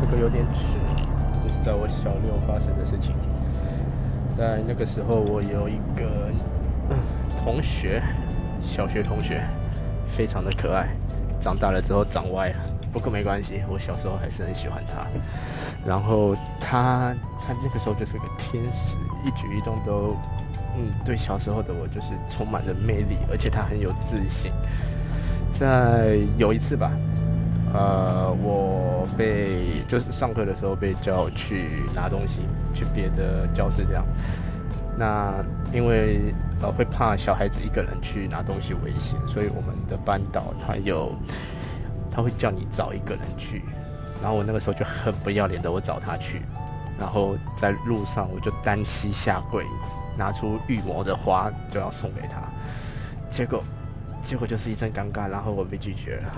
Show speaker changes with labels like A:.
A: 这个有点迟，这是在我小六发生的事情。在那个时候，我有一个同学，小学同学，非常的可爱。长大了之后长歪了，不过没关系，我小时候还是很喜欢他。然后他他那个时候就是个天使，一举一动都，嗯，对小时候的我就是充满着魅力，而且他很有自信。在有一次吧。呃，我被就是上课的时候被叫去拿东西，去别的教室这样。那因为呃会怕小孩子一个人去拿东西危险，所以我们的班导他有他会叫你找一个人去。然后我那个时候就很不要脸的，我找他去。然后在路上我就单膝下跪，拿出预谋的花就要送给他。结果结果就是一阵尴尬，然后我被拒绝了。